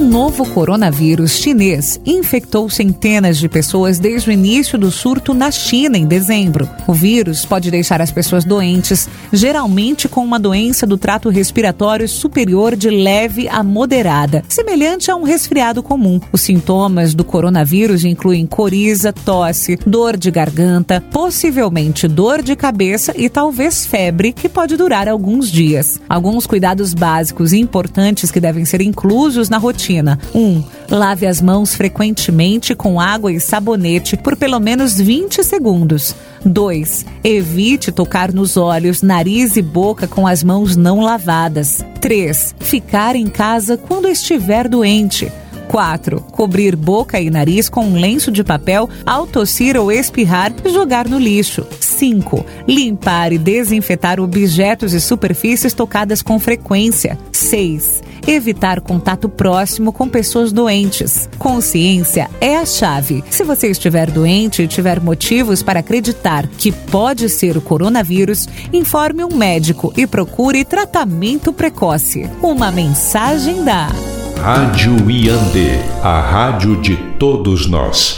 Um novo coronavírus chinês infectou centenas de pessoas desde o início do surto na China em dezembro. O vírus pode deixar as pessoas doentes, geralmente com uma doença do trato respiratório superior de leve a moderada, semelhante a um resfriado comum. Os sintomas do coronavírus incluem coriza, tosse, dor de garganta, possivelmente dor de cabeça e talvez febre, que pode durar alguns dias. Alguns cuidados básicos e importantes que devem ser inclusos na rotina rotina. 1. Um, lave as mãos frequentemente com água e sabonete por pelo menos 20 segundos. 2. Evite tocar nos olhos, nariz e boca com as mãos não lavadas. 3. Ficar em casa quando estiver doente. 4. Cobrir boca e nariz com um lenço de papel ao tossir ou espirrar e jogar no lixo. 5. Limpar e desinfetar objetos e superfícies tocadas com frequência. 6. Evitar contato próximo com pessoas doentes. Consciência é a chave. Se você estiver doente e tiver motivos para acreditar que pode ser o coronavírus, informe um médico e procure tratamento precoce. Uma mensagem da Rádio Iande, a rádio de todos nós.